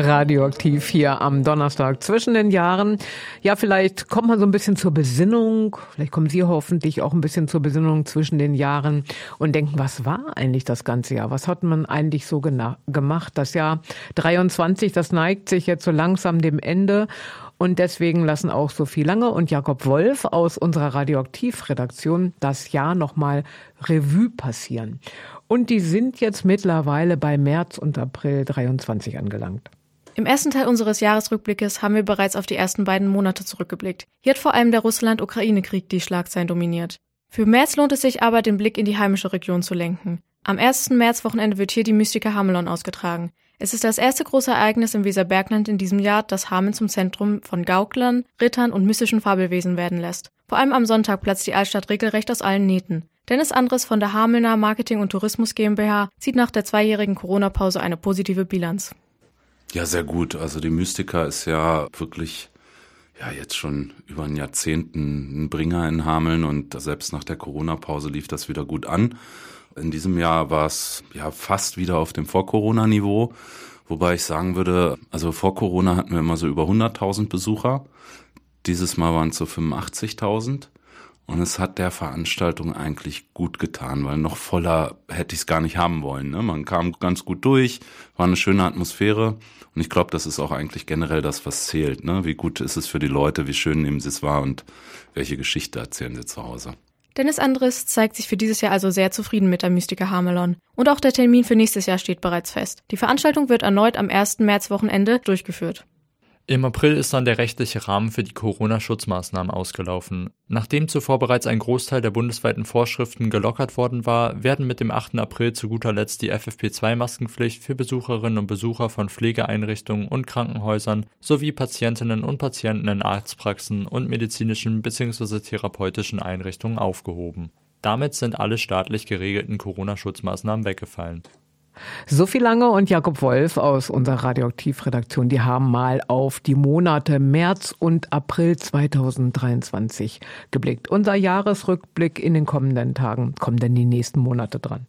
Radioaktiv hier am Donnerstag zwischen den Jahren. Ja, vielleicht kommt man so ein bisschen zur Besinnung. Vielleicht kommen Sie hoffentlich auch ein bisschen zur Besinnung zwischen den Jahren und denken, was war eigentlich das ganze Jahr? Was hat man eigentlich so gemacht? Das Jahr 23, das neigt sich jetzt so langsam dem Ende. Und deswegen lassen auch Sophie Lange und Jakob Wolf aus unserer Radioaktiv-Redaktion das Jahr nochmal Revue passieren. Und die sind jetzt mittlerweile bei März und April 23 angelangt. Im ersten Teil unseres Jahresrückblickes haben wir bereits auf die ersten beiden Monate zurückgeblickt. Hier hat vor allem der Russland-Ukraine-Krieg die Schlagzeilen dominiert. Für März lohnt es sich aber, den Blick in die heimische Region zu lenken. Am ersten Märzwochenende wird hier die Mystica Hamelon ausgetragen. Es ist das erste große Ereignis im Weserbergland in diesem Jahr, das Hameln zum Zentrum von Gauklern, Rittern und mystischen Fabelwesen werden lässt. Vor allem am Sonntag platzt die Altstadt regelrecht aus allen Nähten. Dennis Andres von der Hamelner Marketing und Tourismus GmbH zieht nach der zweijährigen Corona-Pause eine positive Bilanz. Ja, sehr gut. Also die Mystica ist ja wirklich ja jetzt schon über ein Jahrzehnt ein Bringer in Hameln und selbst nach der Corona-Pause lief das wieder gut an. In diesem Jahr war es ja fast wieder auf dem Vor-Corona-Niveau, wobei ich sagen würde, also vor Corona hatten wir immer so über 100.000 Besucher. Dieses Mal waren es so 85.000. Und es hat der Veranstaltung eigentlich gut getan, weil noch voller hätte ich es gar nicht haben wollen. Ne? Man kam ganz gut durch, war eine schöne Atmosphäre. Und ich glaube, das ist auch eigentlich generell das, was zählt. Ne? Wie gut ist es für die Leute, wie schön nehmen sie es wahr und welche Geschichte erzählen sie zu Hause. Dennis Andres zeigt sich für dieses Jahr also sehr zufrieden mit der Mystica Hamelon. Und auch der Termin für nächstes Jahr steht bereits fest. Die Veranstaltung wird erneut am 1. Märzwochenende durchgeführt. Im April ist dann der rechtliche Rahmen für die Corona-Schutzmaßnahmen ausgelaufen. Nachdem zuvor bereits ein Großteil der bundesweiten Vorschriften gelockert worden war, werden mit dem 8. April zu guter Letzt die FFP2-Maskenpflicht für Besucherinnen und Besucher von Pflegeeinrichtungen und Krankenhäusern sowie Patientinnen und Patienten in Arztpraxen und medizinischen bzw. therapeutischen Einrichtungen aufgehoben. Damit sind alle staatlich geregelten Corona-Schutzmaßnahmen weggefallen. Sophie Lange und Jakob Wolf aus unserer Radioaktivredaktion, die haben mal auf die Monate März und April 2023 geblickt. Unser Jahresrückblick in den kommenden Tagen kommen denn die nächsten Monate dran.